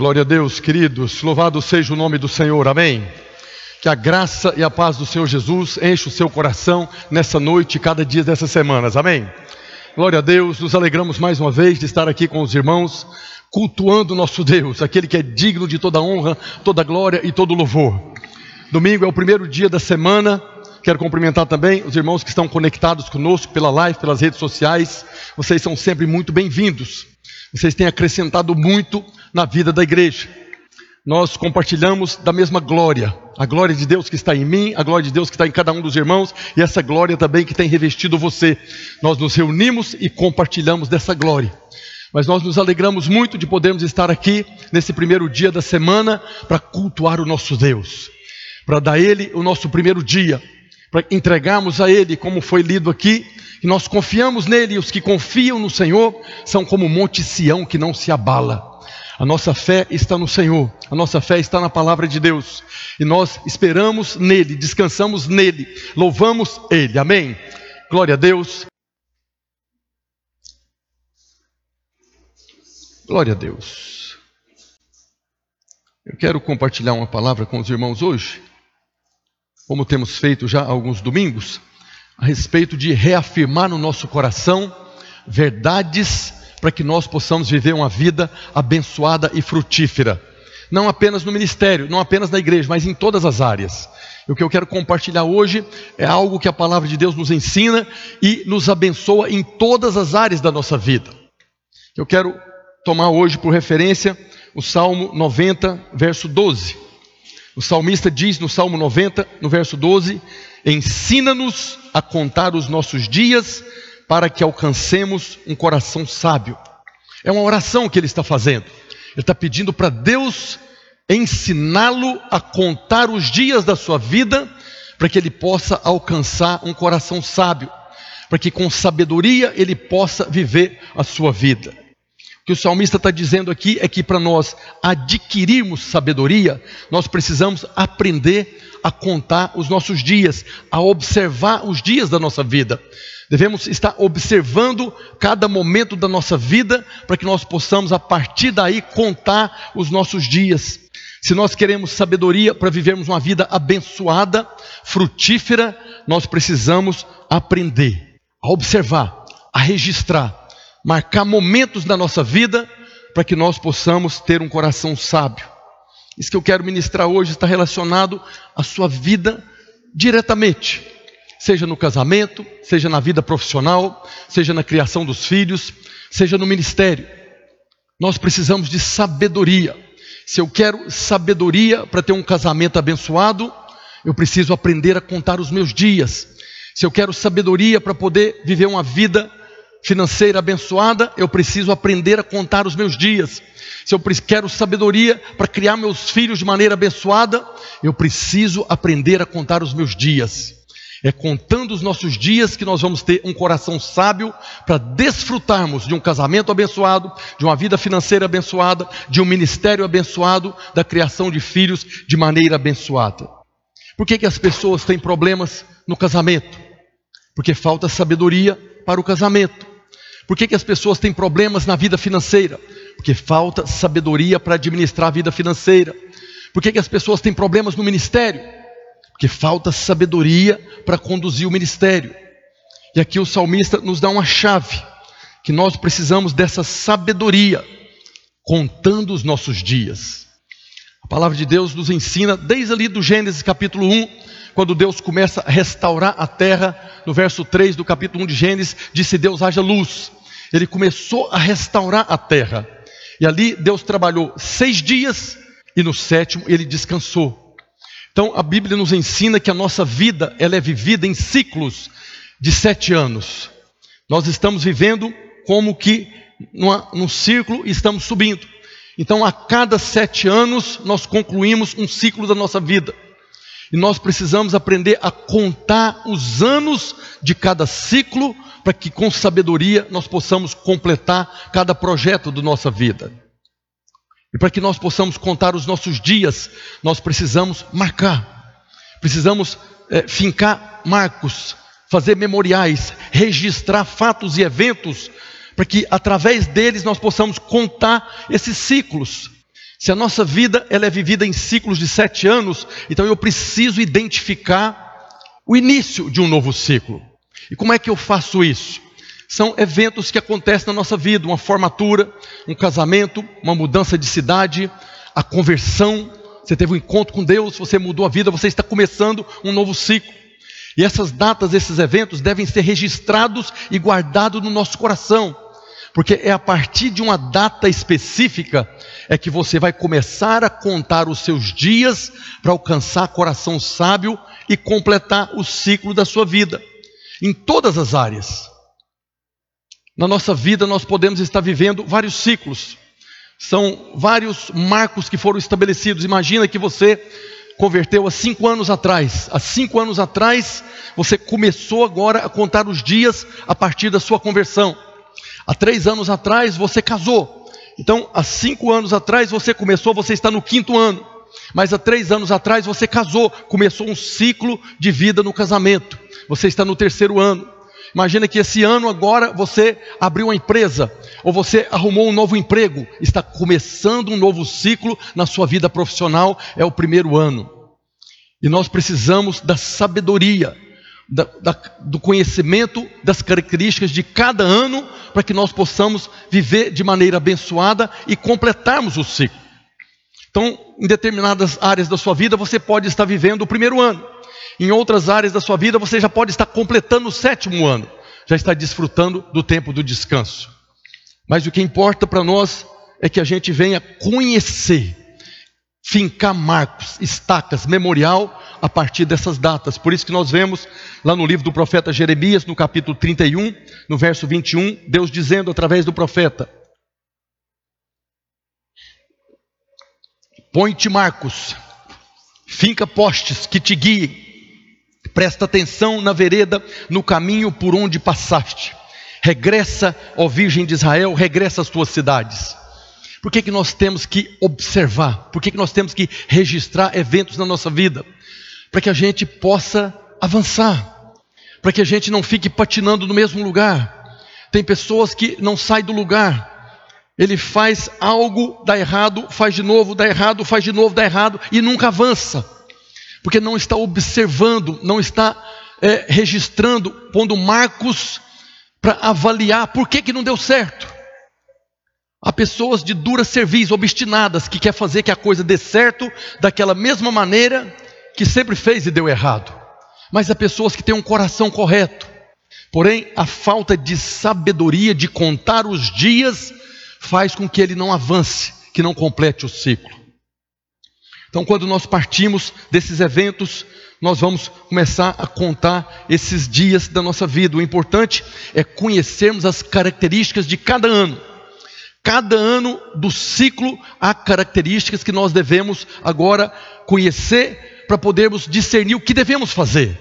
Glória a Deus, queridos. Louvado seja o nome do Senhor. Amém. Que a graça e a paz do Senhor Jesus enche o seu coração nessa noite e cada dia dessas semanas. Amém. Glória a Deus. Nos alegramos mais uma vez de estar aqui com os irmãos, cultuando nosso Deus, aquele que é digno de toda honra, toda glória e todo louvor. Domingo é o primeiro dia da semana. Quero cumprimentar também os irmãos que estão conectados conosco pela live, pelas redes sociais. Vocês são sempre muito bem-vindos. Vocês têm acrescentado muito na vida da igreja. Nós compartilhamos da mesma glória, a glória de Deus que está em mim, a glória de Deus que está em cada um dos irmãos e essa glória também que tem revestido você. Nós nos reunimos e compartilhamos dessa glória. Mas nós nos alegramos muito de podermos estar aqui nesse primeiro dia da semana para cultuar o nosso Deus, para dar a Ele o nosso primeiro dia, para entregarmos a Ele, como foi lido aqui, que nós confiamos nele e os que confiam no Senhor são como o monte Sião que não se abala. A nossa fé está no Senhor, a nossa fé está na palavra de Deus, e nós esperamos nele, descansamos nele, louvamos ele. Amém. Glória a Deus. Glória a Deus. Eu quero compartilhar uma palavra com os irmãos hoje, como temos feito já alguns domingos, a respeito de reafirmar no nosso coração verdades para que nós possamos viver uma vida abençoada e frutífera. Não apenas no ministério, não apenas na igreja, mas em todas as áreas. O que eu quero compartilhar hoje é algo que a palavra de Deus nos ensina e nos abençoa em todas as áreas da nossa vida. Eu quero tomar hoje por referência o Salmo 90, verso 12. O salmista diz no Salmo 90, no verso 12: Ensina-nos a contar os nossos dias para que alcancemos um coração sábio. É uma oração que ele está fazendo. Ele está pedindo para Deus ensiná-lo a contar os dias da sua vida, para que ele possa alcançar um coração sábio, para que com sabedoria ele possa viver a sua vida. O que o salmista está dizendo aqui é que para nós adquirirmos sabedoria, nós precisamos aprender a contar os nossos dias, a observar os dias da nossa vida. Devemos estar observando cada momento da nossa vida para que nós possamos, a partir daí, contar os nossos dias. Se nós queremos sabedoria para vivermos uma vida abençoada, frutífera, nós precisamos aprender a observar, a registrar, marcar momentos na nossa vida para que nós possamos ter um coração sábio. Isso que eu quero ministrar hoje está relacionado à sua vida diretamente seja no casamento, seja na vida profissional, seja na criação dos filhos, seja no ministério. Nós precisamos de sabedoria. Se eu quero sabedoria para ter um casamento abençoado, eu preciso aprender a contar os meus dias. Se eu quero sabedoria para poder viver uma vida financeira abençoada, eu preciso aprender a contar os meus dias. Se eu quero sabedoria para criar meus filhos de maneira abençoada, eu preciso aprender a contar os meus dias. É contando os nossos dias que nós vamos ter um coração sábio para desfrutarmos de um casamento abençoado, de uma vida financeira abençoada, de um ministério abençoado, da criação de filhos de maneira abençoada. Por que, que as pessoas têm problemas no casamento? Porque falta sabedoria para o casamento. Por que, que as pessoas têm problemas na vida financeira? Porque falta sabedoria para administrar a vida financeira. Por que, que as pessoas têm problemas no ministério? Que falta sabedoria para conduzir o ministério. E aqui o salmista nos dá uma chave, que nós precisamos dessa sabedoria, contando os nossos dias. A palavra de Deus nos ensina, desde ali do Gênesis capítulo 1, quando Deus começa a restaurar a terra, no verso 3 do capítulo 1 de Gênesis, disse Deus haja luz. Ele começou a restaurar a terra. E ali Deus trabalhou seis dias e no sétimo ele descansou. Então a Bíblia nos ensina que a nossa vida ela é vivida em ciclos de sete anos. Nós estamos vivendo como que numa, num círculo e estamos subindo. Então a cada sete anos nós concluímos um ciclo da nossa vida. E nós precisamos aprender a contar os anos de cada ciclo para que com sabedoria nós possamos completar cada projeto da nossa vida. E para que nós possamos contar os nossos dias, nós precisamos marcar, precisamos é, fincar marcos, fazer memoriais, registrar fatos e eventos, para que através deles nós possamos contar esses ciclos. Se a nossa vida ela é vivida em ciclos de sete anos, então eu preciso identificar o início de um novo ciclo. E como é que eu faço isso? São eventos que acontecem na nossa vida, uma formatura, um casamento, uma mudança de cidade, a conversão. Você teve um encontro com Deus, você mudou a vida, você está começando um novo ciclo. E essas datas, esses eventos devem ser registrados e guardados no nosso coração. Porque é a partir de uma data específica é que você vai começar a contar os seus dias para alcançar coração sábio e completar o ciclo da sua vida. Em todas as áreas. Na nossa vida nós podemos estar vivendo vários ciclos. São vários marcos que foram estabelecidos. Imagina que você converteu há cinco anos atrás. Há cinco anos atrás, você começou agora a contar os dias a partir da sua conversão. Há três anos atrás você casou. Então, há cinco anos atrás você começou, você está no quinto ano. Mas há três anos atrás você casou, começou um ciclo de vida no casamento. Você está no terceiro ano. Imagina que esse ano agora você abriu uma empresa, ou você arrumou um novo emprego, está começando um novo ciclo na sua vida profissional, é o primeiro ano. E nós precisamos da sabedoria da, da, do conhecimento das características de cada ano, para que nós possamos viver de maneira abençoada e completarmos o ciclo. Então, em determinadas áreas da sua vida, você pode estar vivendo o primeiro ano. Em outras áreas da sua vida, você já pode estar completando o sétimo ano, já está desfrutando do tempo do descanso. Mas o que importa para nós é que a gente venha conhecer, fincar marcos, estacas, memorial a partir dessas datas. Por isso que nós vemos lá no livro do profeta Jeremias, no capítulo 31, no verso 21, Deus dizendo através do profeta: Põe-te marcos, finca postes que te guiem, presta atenção na vereda, no caminho por onde passaste. Regressa, ó Virgem de Israel, regressa às tuas cidades. Por que, que nós temos que observar? Por que, que nós temos que registrar eventos na nossa vida? para que a gente possa avançar, para que a gente não fique patinando no mesmo lugar. Tem pessoas que não saem do lugar. Ele faz algo, dá errado, faz de novo, dá errado, faz de novo, dá errado e nunca avança, porque não está observando, não está é, registrando, pondo marcos para avaliar por que, que não deu certo. Há pessoas de dura serviço, obstinadas, que quer fazer que a coisa dê certo daquela mesma maneira que sempre fez e deu errado, mas há pessoas que têm um coração correto. Porém, a falta de sabedoria de contar os dias faz com que ele não avance, que não complete o ciclo. Então, quando nós partimos desses eventos, nós vamos começar a contar esses dias da nossa vida. O importante é conhecermos as características de cada ano. Cada ano do ciclo há características que nós devemos agora conhecer para podermos discernir o que devemos fazer.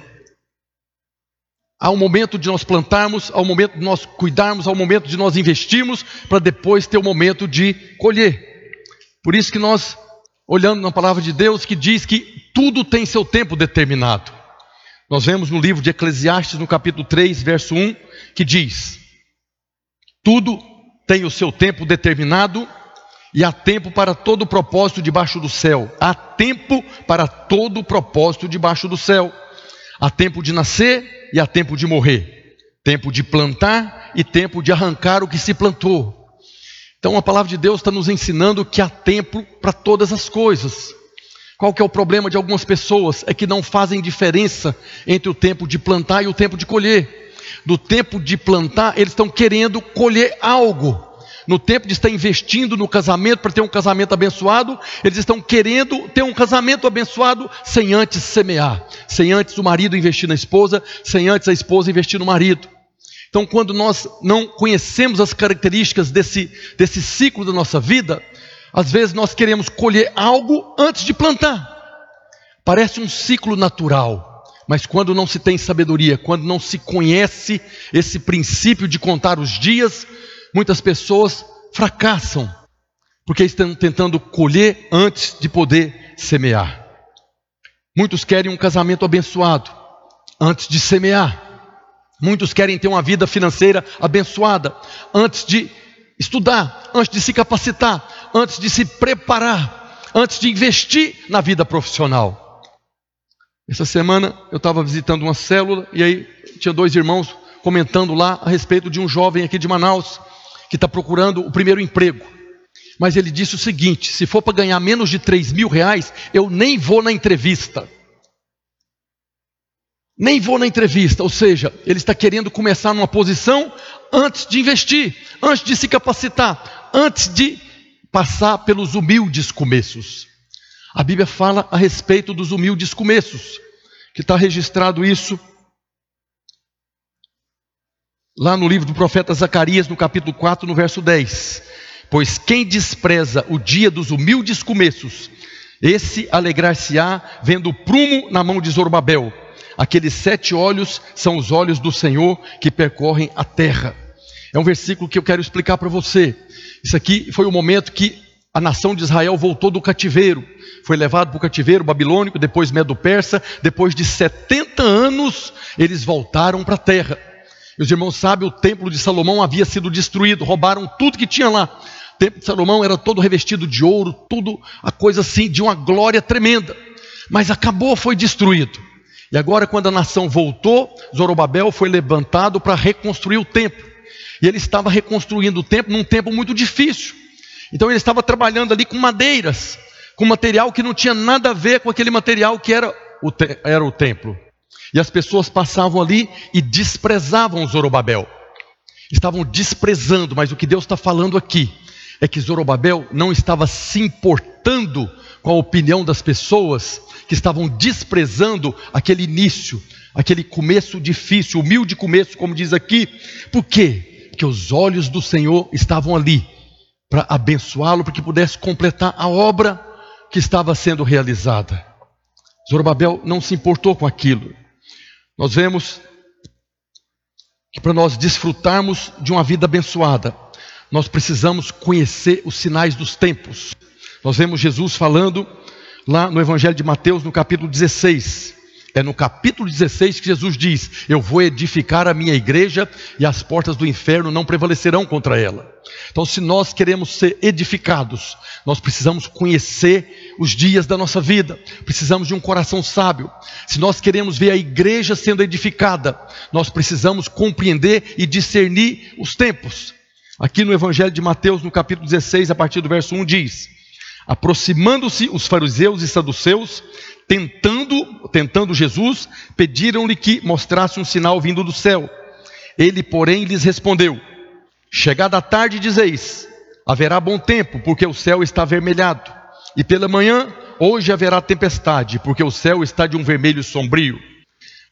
Há um momento de nós plantarmos, há um momento de nós cuidarmos, há um momento de nós investirmos, para depois ter o um momento de colher. Por isso que nós, olhando na palavra de Deus, que diz que tudo tem seu tempo determinado. Nós vemos no livro de Eclesiastes, no capítulo 3, verso 1, que diz: Tudo tem o seu tempo determinado e há tempo para todo propósito debaixo do céu. Há tempo para todo propósito debaixo do céu. Há tempo de nascer e há tempo de morrer. Tempo de plantar e tempo de arrancar o que se plantou. Então a palavra de Deus está nos ensinando que há tempo para todas as coisas. Qual que é o problema de algumas pessoas? É que não fazem diferença entre o tempo de plantar e o tempo de colher. Do tempo de plantar, eles estão querendo colher algo no tempo de estar investindo no casamento para ter um casamento abençoado, eles estão querendo ter um casamento abençoado sem antes semear, sem antes o marido investir na esposa, sem antes a esposa investir no marido. Então, quando nós não conhecemos as características desse, desse ciclo da nossa vida, às vezes nós queremos colher algo antes de plantar. Parece um ciclo natural, mas quando não se tem sabedoria, quando não se conhece esse princípio de contar os dias, muitas pessoas fracassam, porque estão tentando colher antes de poder semear. Muitos querem um casamento abençoado antes de semear. Muitos querem ter uma vida financeira abençoada antes de estudar, antes de se capacitar. antes de se preparar, antes de investir na vida profissional. Essa semana eu estava visitando uma célula e aí tinha dois irmãos comentando lá a respeito de um jovem aqui de Manaus que está procurando o primeiro emprego. Mas ele disse o seguinte: se for para ganhar menos de 3 mil reais, eu nem vou na entrevista. Nem vou na entrevista, ou seja, ele está querendo começar numa posição antes de investir, antes de se capacitar, antes de passar pelos humildes começos. A Bíblia fala a respeito dos humildes começos, que está registrado isso lá no livro do profeta Zacarias, no capítulo 4, no verso 10. Pois quem despreza o dia dos humildes começos, esse alegrar-se-á vendo o prumo na mão de Zorobabel. Aqueles sete olhos são os olhos do Senhor que percorrem a terra. É um versículo que eu quero explicar para você. Isso aqui foi o momento que a nação de Israel voltou do cativeiro. Foi levado para o cativeiro babilônico, depois medo-persa. Depois de 70 anos, eles voltaram para a terra. Meus irmãos sabem, o templo de Salomão havia sido destruído, roubaram tudo que tinha lá. O templo de Salomão era todo revestido de ouro, tudo a coisa assim de uma glória tremenda. Mas acabou, foi destruído. E agora, quando a nação voltou, Zorobabel foi levantado para reconstruir o templo. E ele estava reconstruindo o templo num tempo muito difícil. Então ele estava trabalhando ali com madeiras, com material que não tinha nada a ver com aquele material que era o, era o templo. E as pessoas passavam ali e desprezavam Zorobabel. Estavam desprezando, mas o que Deus está falando aqui é que Zorobabel não estava se importando com a opinião das pessoas que estavam desprezando aquele início, aquele começo difícil, humilde começo, como diz aqui. Por quê? Porque os olhos do Senhor estavam ali para abençoá-lo, para que pudesse completar a obra que estava sendo realizada. Zorobabel não se importou com aquilo. Nós vemos que para nós desfrutarmos de uma vida abençoada, nós precisamos conhecer os sinais dos tempos. Nós vemos Jesus falando lá no Evangelho de Mateus, no capítulo 16. É no capítulo 16 que Jesus diz: Eu vou edificar a minha igreja e as portas do inferno não prevalecerão contra ela. Então, se nós queremos ser edificados, nós precisamos conhecer os dias da nossa vida, precisamos de um coração sábio. Se nós queremos ver a igreja sendo edificada, nós precisamos compreender e discernir os tempos. Aqui no Evangelho de Mateus, no capítulo 16, a partir do verso 1, diz: Aproximando-se os fariseus e saduceus, tentando, tentando Jesus, pediram-lhe que mostrasse um sinal vindo do céu. Ele, porém, lhes respondeu: Chegada a tarde, dizeis: haverá bom tempo, porque o céu está avermelhado. E pela manhã, hoje haverá tempestade, porque o céu está de um vermelho sombrio.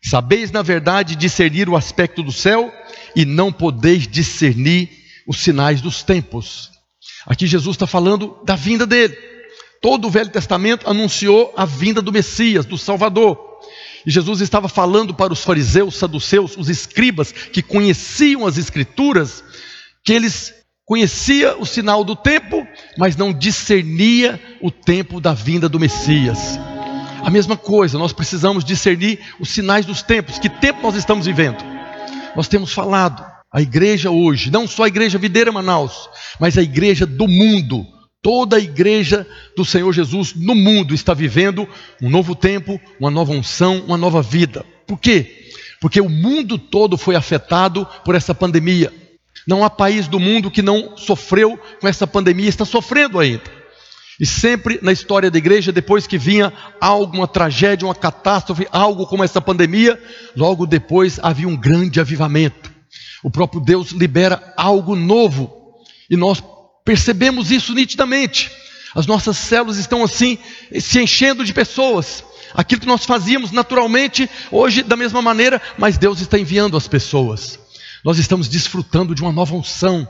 Sabeis, na verdade, discernir o aspecto do céu, e não podeis discernir os sinais dos tempos. Aqui Jesus está falando da vinda dele. Todo o Velho Testamento anunciou a vinda do Messias, do Salvador. E Jesus estava falando para os fariseus, saduceus, os escribas que conheciam as Escrituras, que eles conhecia o sinal do tempo, mas não discernia o tempo da vinda do Messias. A mesma coisa, nós precisamos discernir os sinais dos tempos. Que tempo nós estamos vivendo? Nós temos falado, a igreja hoje, não só a igreja Videira Manaus, mas a igreja do mundo, Toda a igreja do Senhor Jesus no mundo está vivendo um novo tempo, uma nova unção, uma nova vida. Por quê? Porque o mundo todo foi afetado por essa pandemia. Não há país do mundo que não sofreu com essa pandemia, está sofrendo ainda. E sempre na história da igreja, depois que vinha alguma tragédia, uma catástrofe, algo como essa pandemia, logo depois havia um grande avivamento. O próprio Deus libera algo novo. E nós Percebemos isso nitidamente. As nossas células estão assim, se enchendo de pessoas. Aquilo que nós fazíamos naturalmente, hoje da mesma maneira, mas Deus está enviando as pessoas. Nós estamos desfrutando de uma nova unção.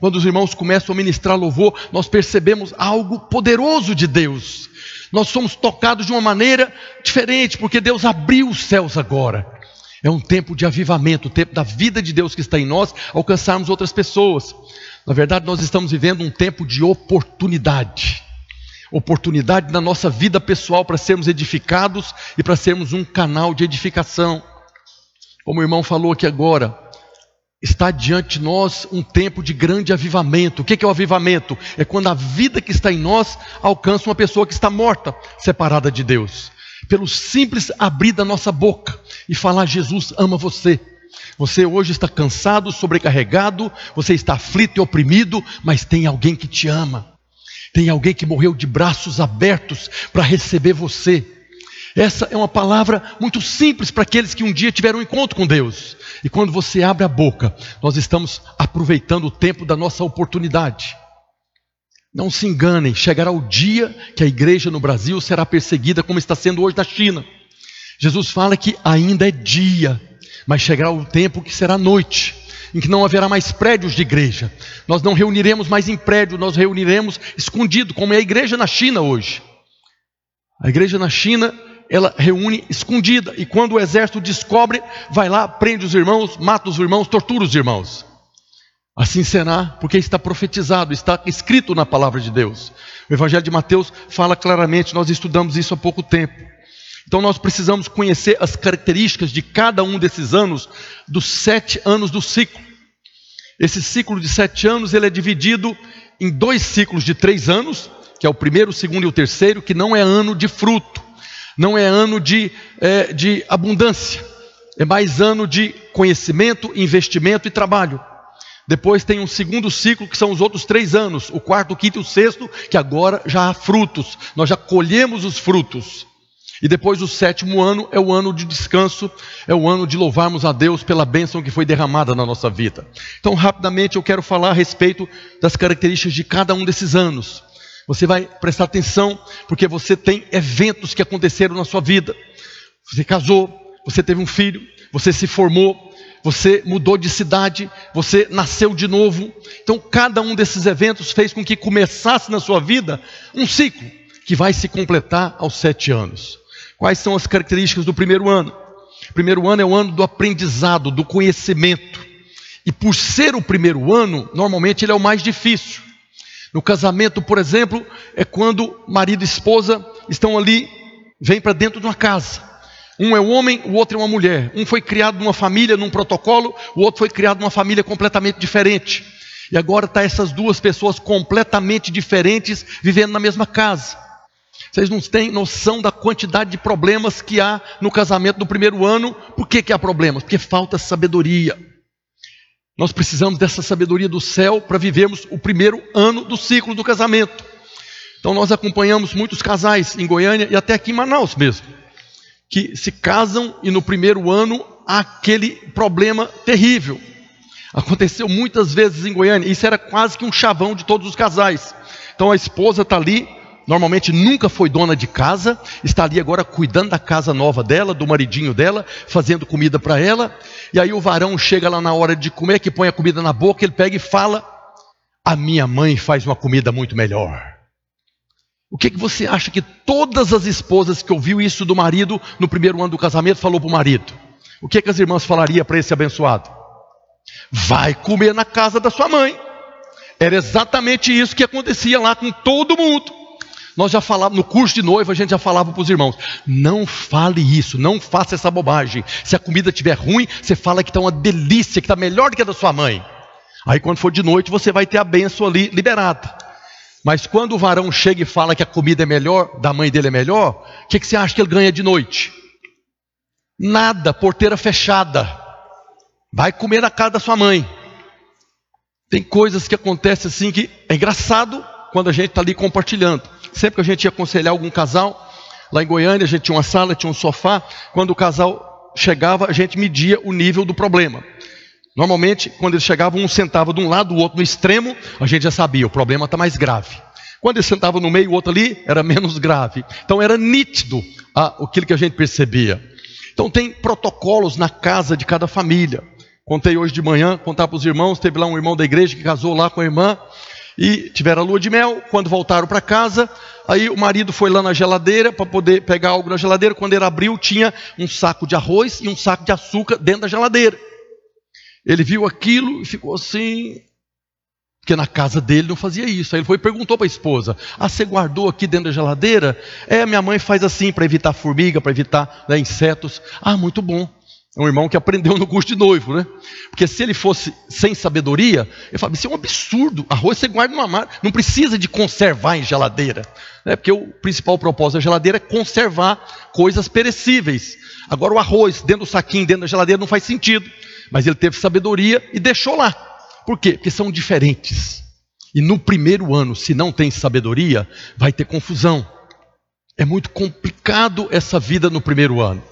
Quando os irmãos começam a ministrar louvor, nós percebemos algo poderoso de Deus. Nós somos tocados de uma maneira diferente, porque Deus abriu os céus agora. É um tempo de avivamento, o tempo da vida de Deus que está em nós, alcançarmos outras pessoas. Na verdade, nós estamos vivendo um tempo de oportunidade. Oportunidade na nossa vida pessoal para sermos edificados e para sermos um canal de edificação. Como o irmão falou aqui agora, está diante de nós um tempo de grande avivamento. O que é o avivamento? É quando a vida que está em nós alcança uma pessoa que está morta, separada de Deus. Pelo simples abrir da nossa boca e falar: Jesus ama você. Você hoje está cansado, sobrecarregado, você está aflito e oprimido, mas tem alguém que te ama. Tem alguém que morreu de braços abertos para receber você. Essa é uma palavra muito simples para aqueles que um dia tiveram um encontro com Deus. E quando você abre a boca, nós estamos aproveitando o tempo da nossa oportunidade. Não se enganem, chegará o dia que a igreja no Brasil será perseguida como está sendo hoje na China. Jesus fala que ainda é dia, mas chegará o tempo que será noite, em que não haverá mais prédios de igreja. Nós não reuniremos mais em prédio, nós reuniremos escondido, como é a igreja na China hoje. A igreja na China ela reúne escondida, e quando o exército descobre, vai lá, prende os irmãos, mata os irmãos, tortura os irmãos. Assim será, porque está profetizado, está escrito na palavra de Deus. O Evangelho de Mateus fala claramente, nós estudamos isso há pouco tempo. Então nós precisamos conhecer as características de cada um desses anos, dos sete anos do ciclo. Esse ciclo de sete anos ele é dividido em dois ciclos de três anos, que é o primeiro, o segundo e o terceiro, que não é ano de fruto não é ano de, é, de abundância, é mais ano de conhecimento, investimento e trabalho. Depois tem um segundo ciclo, que são os outros três anos, o quarto, o quinto e o sexto, que agora já há frutos, nós já colhemos os frutos. E depois o sétimo ano é o ano de descanso, é o ano de louvarmos a Deus pela bênção que foi derramada na nossa vida. Então, rapidamente, eu quero falar a respeito das características de cada um desses anos. Você vai prestar atenção, porque você tem eventos que aconteceram na sua vida. Você casou, você teve um filho, você se formou, você mudou de cidade, você nasceu de novo. Então, cada um desses eventos fez com que começasse na sua vida um ciclo que vai se completar aos sete anos. Quais são as características do primeiro ano? O primeiro ano é o ano do aprendizado, do conhecimento. E por ser o primeiro ano, normalmente ele é o mais difícil. No casamento, por exemplo, é quando marido e esposa estão ali, vêm para dentro de uma casa. Um é um homem, o outro é uma mulher. Um foi criado numa família, num protocolo, o outro foi criado numa família completamente diferente. E agora está essas duas pessoas completamente diferentes vivendo na mesma casa. Vocês não têm noção da quantidade de problemas que há no casamento do primeiro ano. Por que, que há problemas? Porque falta sabedoria. Nós precisamos dessa sabedoria do céu para vivermos o primeiro ano do ciclo do casamento. Então nós acompanhamos muitos casais em Goiânia e até aqui em Manaus mesmo, que se casam e no primeiro ano há aquele problema terrível. Aconteceu muitas vezes em Goiânia, isso era quase que um chavão de todos os casais. Então a esposa está ali normalmente nunca foi dona de casa, está ali agora cuidando da casa nova dela, do maridinho dela, fazendo comida para ela. E aí o varão chega lá na hora de comer, que põe a comida na boca, ele pega e fala: A minha mãe faz uma comida muito melhor. O que, que você acha que todas as esposas que ouviu isso do marido no primeiro ano do casamento falou para o marido? O que, que as irmãs falariam para esse abençoado? Vai comer na casa da sua mãe. Era exatamente isso que acontecia lá com todo mundo. Nós já falávamos, no curso de noiva, a gente já falava para os irmãos: não fale isso, não faça essa bobagem. Se a comida estiver ruim, você fala que está uma delícia, que está melhor do que a da sua mãe. Aí quando for de noite, você vai ter a benção ali liberada. Mas quando o varão chega e fala que a comida é melhor, da mãe dele é melhor, o que, que você acha que ele ganha de noite? Nada, porteira fechada. Vai comer na casa da sua mãe. Tem coisas que acontecem assim que é engraçado quando a gente está ali compartilhando sempre que a gente ia aconselhar algum casal, lá em Goiânia a gente tinha uma sala, tinha um sofá, quando o casal chegava, a gente media o nível do problema. Normalmente, quando eles chegavam, um sentava de um lado, o outro no extremo, a gente já sabia, o problema está mais grave. Quando eles sentavam no meio, o outro ali, era menos grave. Então era nítido aquilo que a gente percebia. Então tem protocolos na casa de cada família. Contei hoje de manhã, contar para os irmãos, teve lá um irmão da igreja que casou lá com a irmã, e tiveram a lua de mel. Quando voltaram para casa, aí o marido foi lá na geladeira para poder pegar algo na geladeira. Quando ele abriu, tinha um saco de arroz e um saco de açúcar dentro da geladeira. Ele viu aquilo e ficou assim, porque na casa dele não fazia isso. Aí ele foi e perguntou para a esposa: Ah, você guardou aqui dentro da geladeira? É, minha mãe faz assim para evitar formiga, para evitar né, insetos. Ah, muito bom. É um irmão que aprendeu no curso de noivo, né? Porque se ele fosse sem sabedoria, ele fala: Isso é um absurdo. Arroz você guarda no armário, não precisa de conservar em geladeira. Né? Porque o principal propósito da geladeira é conservar coisas perecíveis. Agora, o arroz dentro do saquinho, dentro da geladeira, não faz sentido. Mas ele teve sabedoria e deixou lá. Por quê? Porque são diferentes. E no primeiro ano, se não tem sabedoria, vai ter confusão. É muito complicado essa vida no primeiro ano.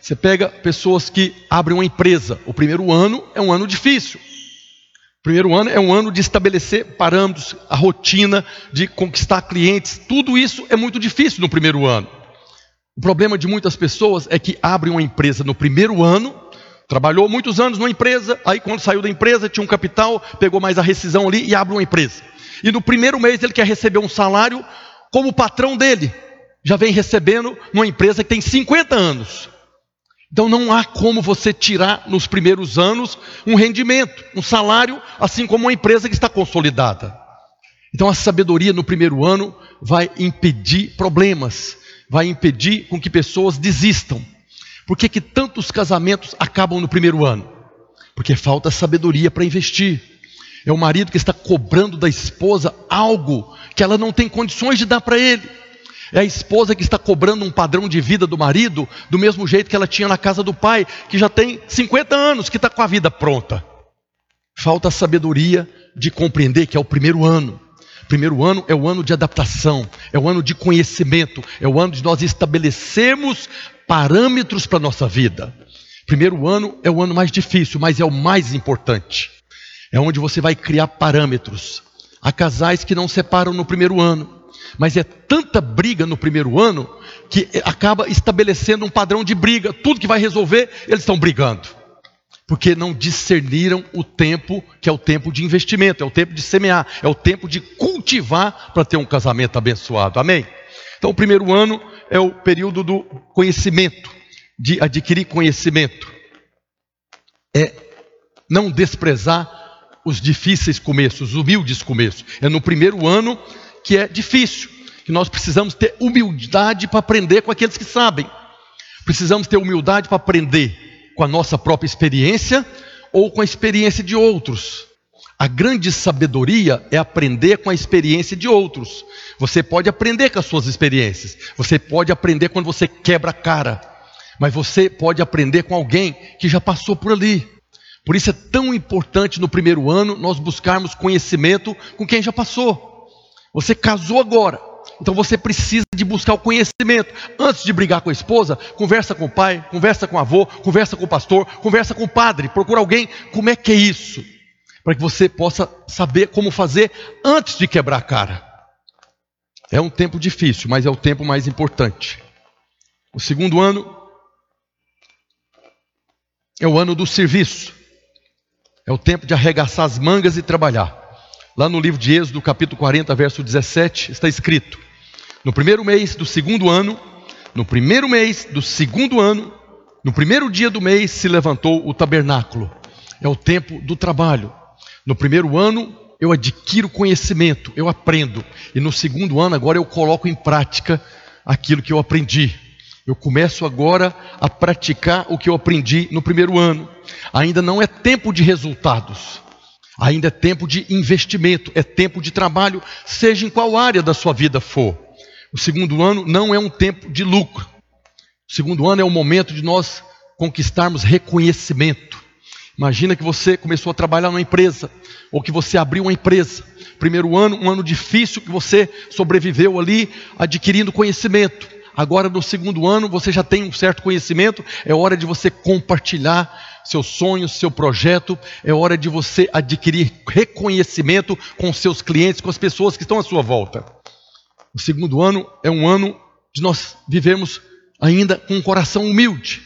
Você pega pessoas que abrem uma empresa. O primeiro ano é um ano difícil. O primeiro ano é um ano de estabelecer parâmetros, a rotina, de conquistar clientes. Tudo isso é muito difícil no primeiro ano. O problema de muitas pessoas é que abrem uma empresa no primeiro ano, trabalhou muitos anos numa empresa, aí quando saiu da empresa tinha um capital, pegou mais a rescisão ali e abre uma empresa. E no primeiro mês ele quer receber um salário como o patrão dele já vem recebendo numa empresa que tem 50 anos. Então não há como você tirar nos primeiros anos um rendimento, um salário, assim como uma empresa que está consolidada. Então a sabedoria no primeiro ano vai impedir problemas, vai impedir com que pessoas desistam. Por que, que tantos casamentos acabam no primeiro ano? Porque falta sabedoria para investir. É o marido que está cobrando da esposa algo que ela não tem condições de dar para ele. É a esposa que está cobrando um padrão de vida do marido, do mesmo jeito que ela tinha na casa do pai, que já tem 50 anos, que está com a vida pronta. Falta a sabedoria de compreender que é o primeiro ano. Primeiro ano é o ano de adaptação, é o ano de conhecimento, é o ano de nós estabelecermos parâmetros para a nossa vida. Primeiro ano é o ano mais difícil, mas é o mais importante. É onde você vai criar parâmetros. Há casais que não separam no primeiro ano mas é tanta briga no primeiro ano que acaba estabelecendo um padrão de briga. Tudo que vai resolver, eles estão brigando. Porque não discerniram o tempo, que é o tempo de investimento, é o tempo de semear, é o tempo de cultivar para ter um casamento abençoado. Amém? Então, o primeiro ano é o período do conhecimento, de adquirir conhecimento. É não desprezar os difíceis começos, os humildes começos. É no primeiro ano que é difícil, que nós precisamos ter humildade para aprender com aqueles que sabem. Precisamos ter humildade para aprender com a nossa própria experiência ou com a experiência de outros. A grande sabedoria é aprender com a experiência de outros. Você pode aprender com as suas experiências. Você pode aprender quando você quebra a cara. Mas você pode aprender com alguém que já passou por ali. Por isso é tão importante no primeiro ano nós buscarmos conhecimento com quem já passou. Você casou agora, então você precisa de buscar o conhecimento. Antes de brigar com a esposa, conversa com o pai, conversa com o avô, conversa com o pastor, conversa com o padre, procura alguém, como é que é isso? Para que você possa saber como fazer antes de quebrar a cara. É um tempo difícil, mas é o tempo mais importante. O segundo ano é o ano do serviço. É o tempo de arregaçar as mangas e trabalhar. Lá no livro de Êxodo, capítulo 40, verso 17, está escrito: No primeiro mês do segundo ano, no primeiro mês do segundo ano, no primeiro dia do mês se levantou o tabernáculo. É o tempo do trabalho. No primeiro ano eu adquiro conhecimento, eu aprendo. E no segundo ano agora eu coloco em prática aquilo que eu aprendi. Eu começo agora a praticar o que eu aprendi no primeiro ano. Ainda não é tempo de resultados. Ainda é tempo de investimento, é tempo de trabalho, seja em qual área da sua vida for. O segundo ano não é um tempo de lucro. O segundo ano é o momento de nós conquistarmos reconhecimento. Imagina que você começou a trabalhar numa empresa, ou que você abriu uma empresa. Primeiro ano, um ano difícil que você sobreviveu ali, adquirindo conhecimento. Agora, no segundo ano, você já tem um certo conhecimento, é hora de você compartilhar seus sonhos, seu projeto, é hora de você adquirir reconhecimento com seus clientes, com as pessoas que estão à sua volta. O segundo ano é um ano de nós vivemos ainda com um coração humilde,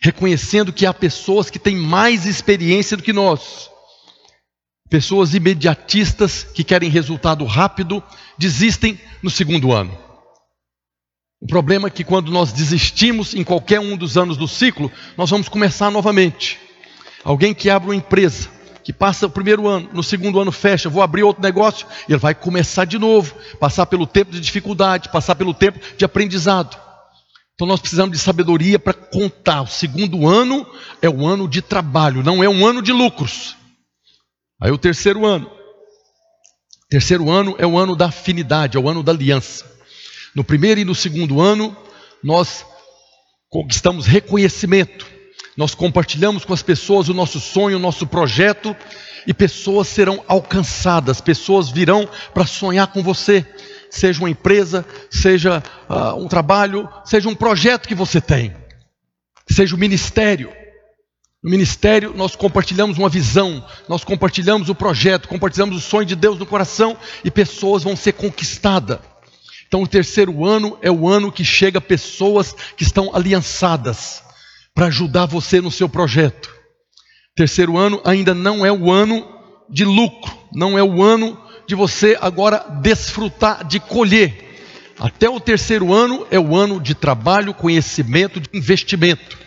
reconhecendo que há pessoas que têm mais experiência do que nós. Pessoas imediatistas que querem resultado rápido desistem no segundo ano. O problema é que quando nós desistimos em qualquer um dos anos do ciclo, nós vamos começar novamente. Alguém que abre uma empresa, que passa o primeiro ano, no segundo ano fecha, vou abrir outro negócio, ele vai começar de novo, passar pelo tempo de dificuldade, passar pelo tempo de aprendizado. Então nós precisamos de sabedoria para contar. O segundo ano é o ano de trabalho, não é um ano de lucros. Aí o terceiro ano. Terceiro ano é o ano da afinidade, é o ano da aliança. No primeiro e no segundo ano, nós conquistamos reconhecimento. Nós compartilhamos com as pessoas o nosso sonho, o nosso projeto, e pessoas serão alcançadas, pessoas virão para sonhar com você seja uma empresa, seja uh, um trabalho, seja um projeto que você tem, seja o ministério. No ministério, nós compartilhamos uma visão, nós compartilhamos o projeto, compartilhamos o sonho de Deus no coração e pessoas vão ser conquistadas. Então, o terceiro ano é o ano que chega pessoas que estão aliançadas para ajudar você no seu projeto. Terceiro ano ainda não é o ano de lucro, não é o ano de você agora desfrutar de colher. Até o terceiro ano é o ano de trabalho, conhecimento, de investimento.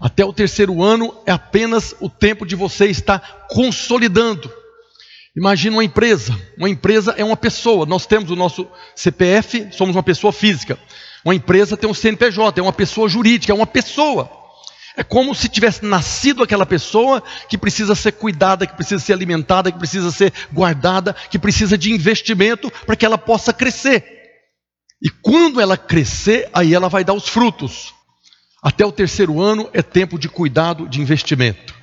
Até o terceiro ano é apenas o tempo de você estar consolidando. Imagina uma empresa. Uma empresa é uma pessoa. Nós temos o nosso CPF, somos uma pessoa física. Uma empresa tem um CNPJ, é uma pessoa jurídica, é uma pessoa. É como se tivesse nascido aquela pessoa que precisa ser cuidada, que precisa ser alimentada, que precisa ser guardada, que precisa de investimento para que ela possa crescer. E quando ela crescer, aí ela vai dar os frutos. Até o terceiro ano é tempo de cuidado, de investimento.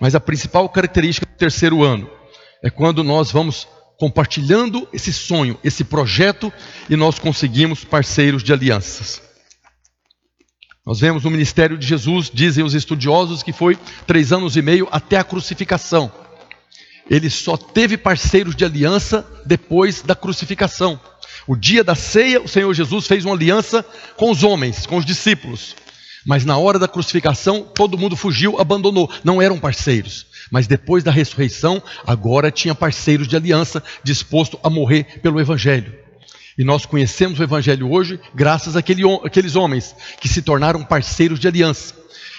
Mas a principal característica do terceiro ano é quando nós vamos compartilhando esse sonho, esse projeto, e nós conseguimos parceiros de alianças. Nós vemos no ministério de Jesus, dizem os estudiosos, que foi três anos e meio até a crucificação. Ele só teve parceiros de aliança depois da crucificação. O dia da ceia, o Senhor Jesus fez uma aliança com os homens, com os discípulos. Mas na hora da crucificação, todo mundo fugiu, abandonou. Não eram parceiros. Mas depois da ressurreição, agora tinha parceiros de aliança disposto a morrer pelo Evangelho. E nós conhecemos o Evangelho hoje graças àquele, àqueles homens que se tornaram parceiros de aliança.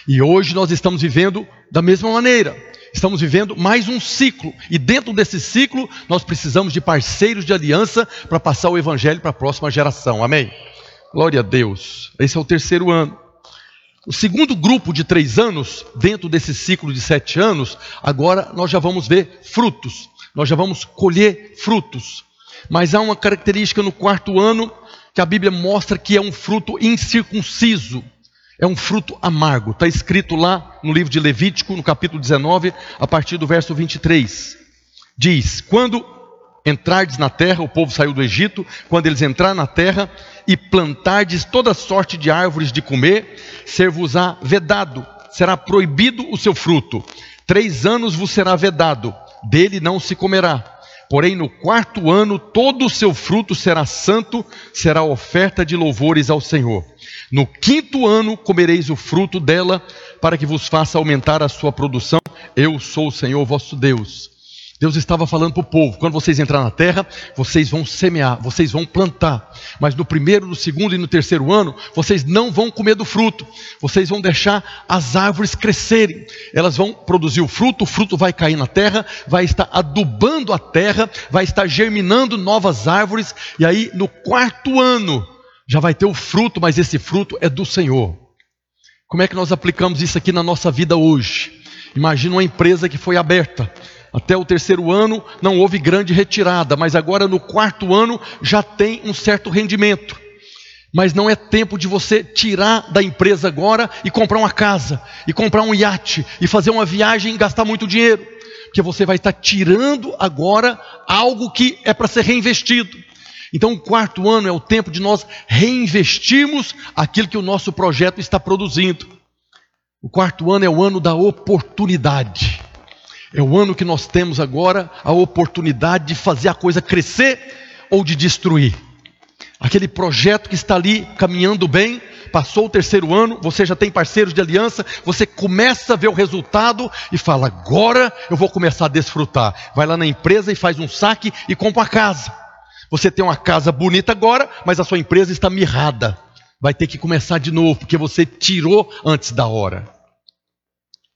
E hoje nós estamos vivendo da mesma maneira. Estamos vivendo mais um ciclo. E dentro desse ciclo, nós precisamos de parceiros de aliança para passar o Evangelho para a próxima geração. Amém? Glória a Deus. Esse é o terceiro ano. O segundo grupo de três anos, dentro desse ciclo de sete anos, agora nós já vamos ver frutos. Nós já vamos colher frutos. Mas há uma característica no quarto ano que a Bíblia mostra que é um fruto incircunciso, é um fruto amargo. Está escrito lá no livro de Levítico, no capítulo 19, a partir do verso 23. Diz: Quando entrardes na terra, o povo saiu do Egito, quando eles entrarem na terra e plantardes toda sorte de árvores de comer, ser-vos-á vedado, será proibido o seu fruto. Três anos vos será vedado, dele não se comerá Porém, no quarto ano, todo o seu fruto será santo, será oferta de louvores ao Senhor. No quinto ano, comereis o fruto dela, para que vos faça aumentar a sua produção. Eu sou o Senhor vosso Deus. Deus estava falando para o povo: quando vocês entrarem na terra, vocês vão semear, vocês vão plantar, mas no primeiro, no segundo e no terceiro ano, vocês não vão comer do fruto, vocês vão deixar as árvores crescerem, elas vão produzir o fruto, o fruto vai cair na terra, vai estar adubando a terra, vai estar germinando novas árvores, e aí no quarto ano já vai ter o fruto, mas esse fruto é do Senhor. Como é que nós aplicamos isso aqui na nossa vida hoje? Imagina uma empresa que foi aberta até o terceiro ano não houve grande retirada, mas agora no quarto ano já tem um certo rendimento. Mas não é tempo de você tirar da empresa agora e comprar uma casa, e comprar um iate, e fazer uma viagem e gastar muito dinheiro. Porque você vai estar tirando agora algo que é para ser reinvestido. Então, o quarto ano é o tempo de nós reinvestirmos aquilo que o nosso projeto está produzindo. O quarto ano é o ano da oportunidade. É o ano que nós temos agora a oportunidade de fazer a coisa crescer ou de destruir. Aquele projeto que está ali caminhando bem, passou o terceiro ano, você já tem parceiros de aliança, você começa a ver o resultado e fala: agora eu vou começar a desfrutar. Vai lá na empresa e faz um saque e compra a casa. Você tem uma casa bonita agora, mas a sua empresa está mirrada. Vai ter que começar de novo, porque você tirou antes da hora.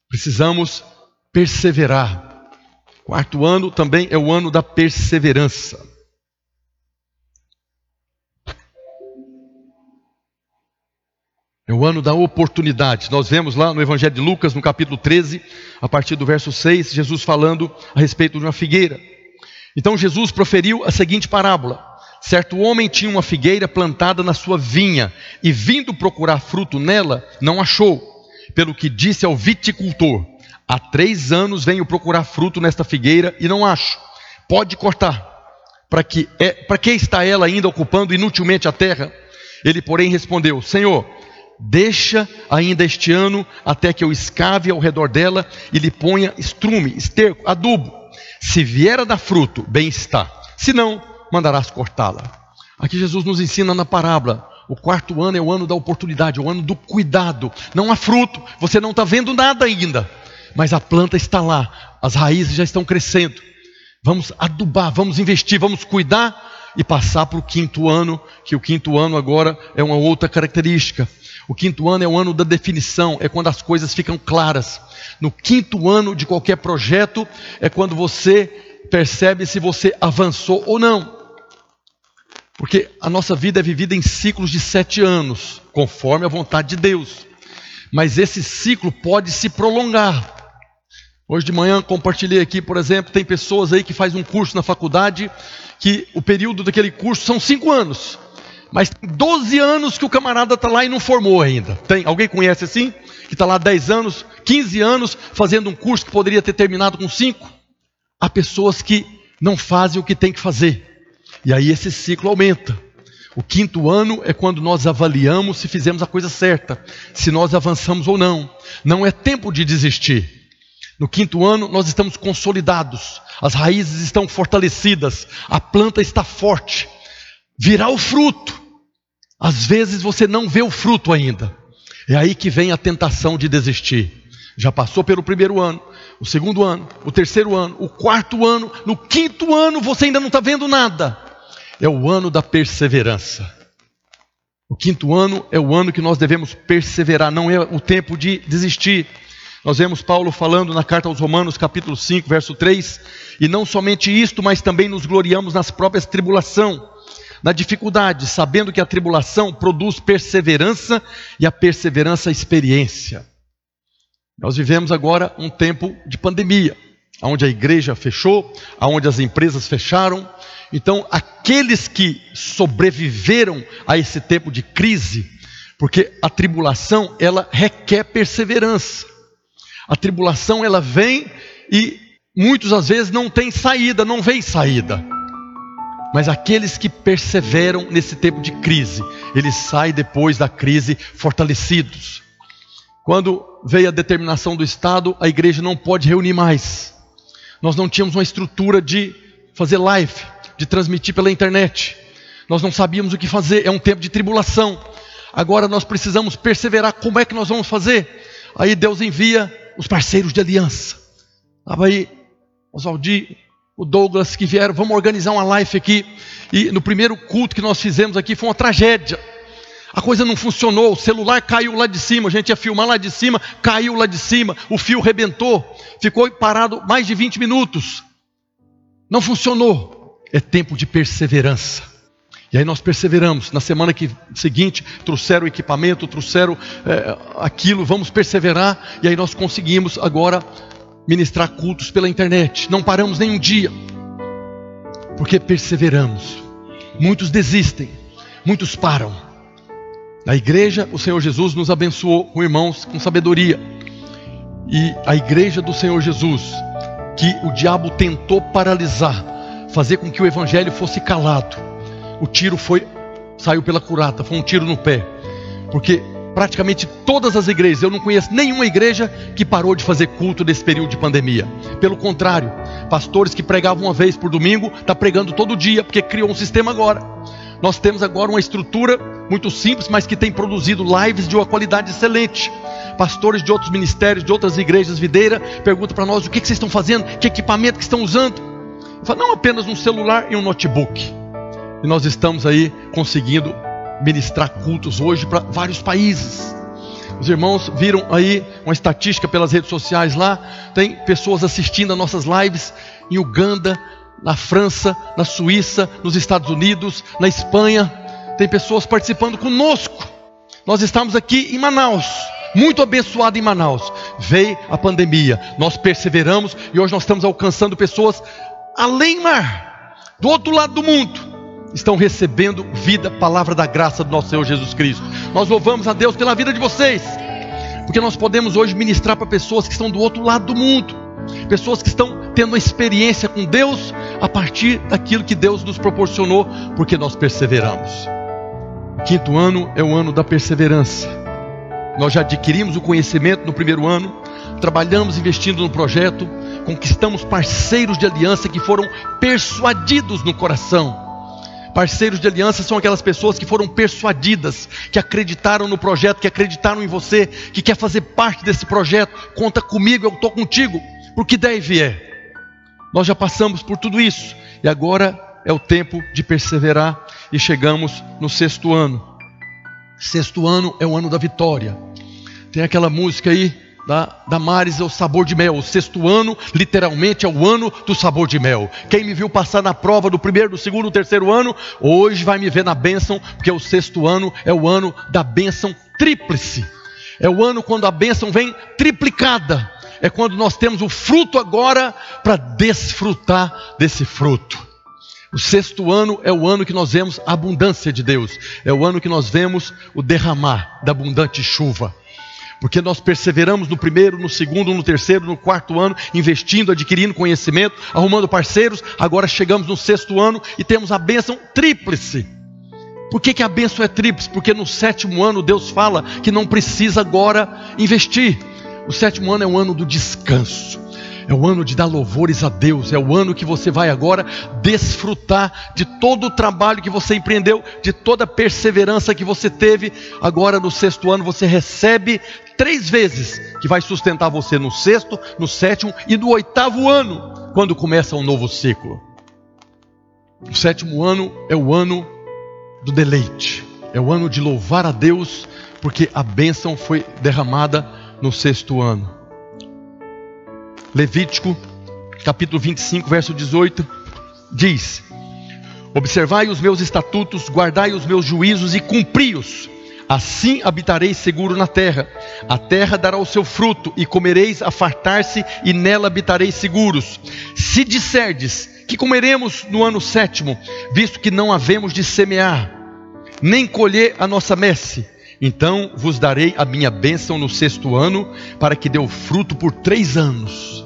Precisamos perseverar. Quarto ano também é o ano da perseverança. o ano da oportunidade. Nós vemos lá no Evangelho de Lucas, no capítulo 13, a partir do verso 6, Jesus falando a respeito de uma figueira. Então Jesus proferiu a seguinte parábola: Certo homem tinha uma figueira plantada na sua vinha e, vindo procurar fruto nela, não achou. Pelo que disse ao viticultor: Há três anos venho procurar fruto nesta figueira e não acho. Pode cortar. Para que, é, para que está ela ainda ocupando inutilmente a terra? Ele, porém, respondeu: Senhor, deixa ainda este ano até que eu escave ao redor dela e lhe ponha estrume, esterco, adubo. Se vier a dar fruto, bem está. Se não, mandarás cortá-la. Aqui Jesus nos ensina na parábola. O quarto ano é o ano da oportunidade, é o ano do cuidado. Não há fruto, você não está vendo nada ainda, mas a planta está lá, as raízes já estão crescendo. Vamos adubar, vamos investir, vamos cuidar e passar para o quinto ano, que o quinto ano agora é uma outra característica. O quinto ano é o ano da definição, é quando as coisas ficam claras. No quinto ano de qualquer projeto é quando você percebe se você avançou ou não. Porque a nossa vida é vivida em ciclos de sete anos, conforme a vontade de Deus. Mas esse ciclo pode se prolongar. Hoje de manhã compartilhei aqui, por exemplo, tem pessoas aí que fazem um curso na faculdade que o período daquele curso são cinco anos. Mas tem 12 anos que o camarada está lá e não formou ainda. Tem? Alguém conhece assim? Que está lá 10 anos, 15 anos, fazendo um curso que poderia ter terminado com 5? Há pessoas que não fazem o que tem que fazer. E aí esse ciclo aumenta. O quinto ano é quando nós avaliamos se fizemos a coisa certa, se nós avançamos ou não. Não é tempo de desistir. No quinto ano, nós estamos consolidados, as raízes estão fortalecidas, a planta está forte, virá o fruto. Às vezes você não vê o fruto ainda, é aí que vem a tentação de desistir. Já passou pelo primeiro ano, o segundo ano, o terceiro ano, o quarto ano, no quinto ano você ainda não está vendo nada. É o ano da perseverança. O quinto ano é o ano que nós devemos perseverar, não é o tempo de desistir. Nós vemos Paulo falando na carta aos Romanos, capítulo 5, verso 3, e não somente isto, mas também nos gloriamos nas próprias tribulação, na dificuldade, sabendo que a tribulação produz perseverança e a perseverança experiência. Nós vivemos agora um tempo de pandemia, onde a igreja fechou, onde as empresas fecharam. Então, aqueles que sobreviveram a esse tempo de crise, porque a tribulação ela requer perseverança. A tribulação ela vem e muitos às vezes não tem saída, não vem saída. Mas aqueles que perseveram nesse tempo de crise, eles saem depois da crise fortalecidos. Quando veio a determinação do Estado, a igreja não pode reunir mais. Nós não tínhamos uma estrutura de fazer live, de transmitir pela internet. Nós não sabíamos o que fazer, é um tempo de tribulação. Agora nós precisamos perseverar. Como é que nós vamos fazer? Aí Deus envia os parceiros de aliança. Estava aí Oswaldi, o Douglas que vieram, vamos organizar uma live aqui. E no primeiro culto que nós fizemos aqui foi uma tragédia. A coisa não funcionou, o celular caiu lá de cima, a gente ia filmar lá de cima, caiu lá de cima, o fio rebentou, ficou parado mais de 20 minutos. Não funcionou. É tempo de perseverança. E aí nós perseveramos. Na semana que, seguinte, trouxeram o equipamento, trouxeram é, aquilo, vamos perseverar. E aí nós conseguimos agora ministrar cultos pela internet. Não paramos nem um dia, porque perseveramos. Muitos desistem, muitos param. Na igreja, o Senhor Jesus nos abençoou com irmãos com sabedoria. E a igreja do Senhor Jesus, que o diabo tentou paralisar, fazer com que o evangelho fosse calado. O tiro foi saiu pela curata, foi um tiro no pé. Porque praticamente todas as igrejas, eu não conheço nenhuma igreja que parou de fazer culto nesse período de pandemia. Pelo contrário, pastores que pregavam uma vez por domingo, está pregando todo dia, porque criou um sistema agora. Nós temos agora uma estrutura muito simples, mas que tem produzido lives de uma qualidade excelente. Pastores de outros ministérios, de outras igrejas videira, perguntam para nós o que, que vocês estão fazendo, que equipamento que estão usando. Eu falo, não apenas um celular e um notebook. E nós estamos aí conseguindo ministrar cultos hoje para vários países. Os irmãos viram aí uma estatística pelas redes sociais lá, tem pessoas assistindo a nossas lives em Uganda, na França, na Suíça, nos Estados Unidos, na Espanha. Tem pessoas participando conosco. Nós estamos aqui em Manaus, muito abençoado em Manaus. Veio a pandemia, nós perseveramos e hoje nós estamos alcançando pessoas além mar, do outro lado do mundo, estão recebendo vida, palavra da graça do nosso Senhor Jesus Cristo. Nós louvamos a Deus pela vida de vocês, porque nós podemos hoje ministrar para pessoas que estão do outro lado do mundo, pessoas que estão tendo uma experiência com Deus a partir daquilo que Deus nos proporcionou, porque nós perseveramos. O quinto ano é o ano da perseverança. Nós já adquirimos o conhecimento no primeiro ano, trabalhamos investindo no projeto, conquistamos parceiros de aliança que foram persuadidos no coração. Parceiros de aliança são aquelas pessoas que foram persuadidas, que acreditaram no projeto, que acreditaram em você, que quer fazer parte desse projeto. Conta comigo, eu estou contigo, porque deve é. Nós já passamos por tudo isso e agora é o tempo de perseverar e chegamos no sexto ano. Sexto ano é o ano da vitória. Tem aquela música aí da, da é o sabor de mel. O sexto ano, literalmente, é o ano do sabor de mel. Quem me viu passar na prova do primeiro, do segundo, do terceiro ano, hoje vai me ver na bênção, porque o sexto ano é o ano da bênção tríplice. É o ano quando a bênção vem triplicada é quando nós temos o fruto agora para desfrutar desse fruto. O sexto ano é o ano que nós vemos a abundância de Deus, é o ano que nós vemos o derramar da abundante chuva. Porque nós perseveramos no primeiro, no segundo, no terceiro, no quarto ano, investindo, adquirindo conhecimento, arrumando parceiros. Agora chegamos no sexto ano e temos a bênção tríplice. Por que, que a bênção é tríplice? Porque no sétimo ano Deus fala que não precisa agora investir, o sétimo ano é o ano do descanso. É o ano de dar louvores a Deus, é o ano que você vai agora desfrutar de todo o trabalho que você empreendeu, de toda a perseverança que você teve. Agora no sexto ano você recebe três vezes que vai sustentar você no sexto, no sétimo e no oitavo ano, quando começa um novo ciclo. O sétimo ano é o ano do deleite, é o ano de louvar a Deus, porque a bênção foi derramada no sexto ano. Levítico, capítulo 25, verso 18, diz: Observai os meus estatutos, guardai os meus juízos e cumpri-os. Assim habitarei seguro na terra. A terra dará o seu fruto, e comereis a fartar-se, e nela habitareis seguros. Se disserdes que comeremos no ano sétimo, visto que não havemos de semear, nem colher a nossa messe, então vos darei a minha bênção no sexto ano, para que dê o fruto por três anos.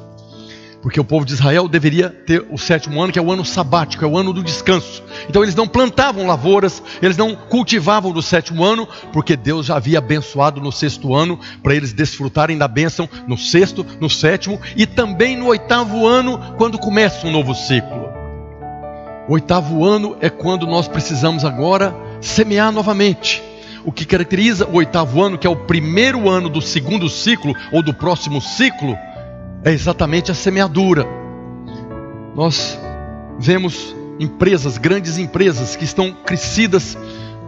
Porque o povo de Israel deveria ter o sétimo ano, que é o ano sabático, é o ano do descanso. Então eles não plantavam lavouras, eles não cultivavam no sétimo ano, porque Deus já havia abençoado no sexto ano, para eles desfrutarem da bênção no sexto, no sétimo e também no oitavo ano, quando começa um novo ciclo. O oitavo ano é quando nós precisamos agora semear novamente o que caracteriza o oitavo ano, que é o primeiro ano do segundo ciclo ou do próximo ciclo, é exatamente a semeadura. Nós vemos empresas, grandes empresas que estão crescidas,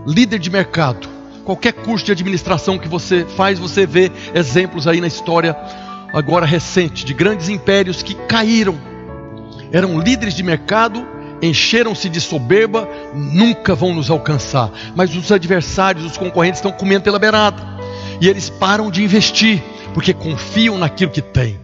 líder de mercado. Qualquer curso de administração que você faz, você vê exemplos aí na história agora recente de grandes impérios que caíram. Eram líderes de mercado encheram-se de soberba, nunca vão nos alcançar. Mas os adversários, os concorrentes estão comendo pela beirada. E eles param de investir, porque confiam naquilo que têm